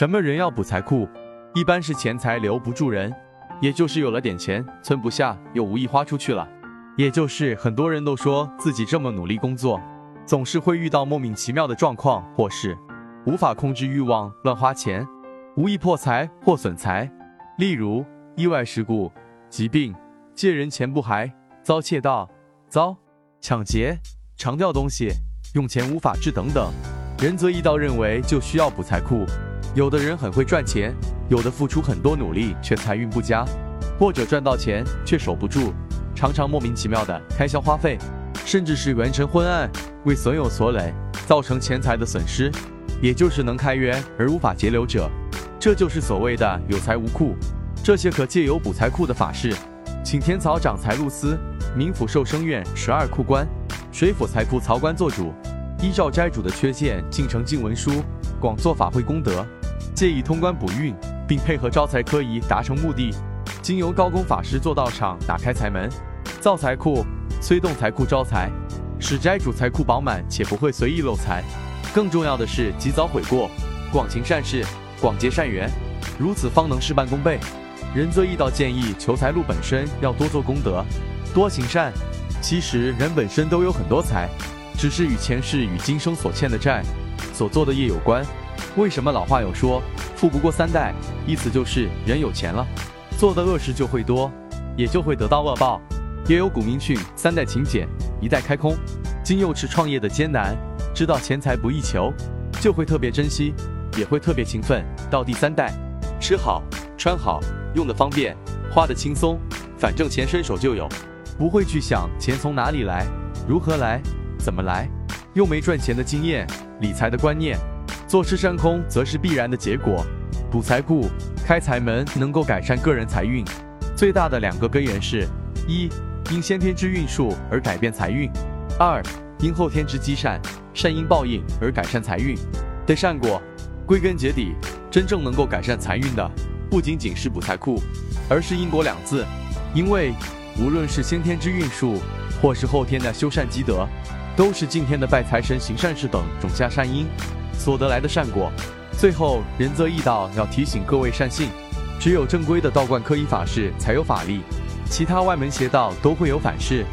什么人要补财库？一般是钱财留不住人，也就是有了点钱存不下，又无意花出去了。也就是很多人都说自己这么努力工作，总是会遇到莫名其妙的状况，或是无法控制欲望乱花钱，无意破财或损财。例如意外事故、疾病、借人钱不还、遭窃盗、遭抢劫、常掉东西、用钱无法治等等。仁则易道认为就需要补财库。有的人很会赚钱，有的付出很多努力却财运不佳，或者赚到钱却守不住，常常莫名其妙的开销花费，甚至是元辰昏暗，为损有所累，造成钱财的损失，也就是能开源而无法节流者，这就是所谓的有财无库。这些可借由补财库的法事，请天曹掌财路司、冥府寿生院十二库官、水府财库曹官做主，依照斋主的缺陷进呈进文书，广做法会功德。借以通关补运，并配合招财科仪达成目的。经由高功法师做道场，打开财门，造财库，催动财库招财，使斋主财库饱满且不会随意漏财。更重要的是及早悔过，广行善事，广结善缘，如此方能事半功倍。仁则易道建议求财路本身要多做功德，多行善。其实人本身都有很多财，只是与前世与今生所欠的债、所做的业有关。为什么老话有说“富不过三代”？意思就是人有钱了，做的恶事就会多，也就会得到恶报。也有古名训“三代勤俭，一代开空”。金幼池创业的艰难，知道钱财不易求，就会特别珍惜，也会特别勤奋。到第三代，吃好穿好，用的方便，花的轻松，反正钱伸手就有，不会去想钱从哪里来，如何来，怎么来，又没赚钱的经验，理财的观念。坐吃山空则是必然的结果。补财库、开财门能够改善个人财运，最大的两个根源是：一、因先天之运数而改变财运；二、因后天之积善、善因报应而改善财运的善果。归根结底，真正能够改善财运的，不仅仅是补财库，而是因果两字。因为无论是先天之运数，或是后天的修善积德，都是今天的拜财神、行善事等种下善因。所得来的善果，最后仁则义道要提醒各位善信，只有正规的道观科仪法事才有法力，其他外门邪道都会有反噬。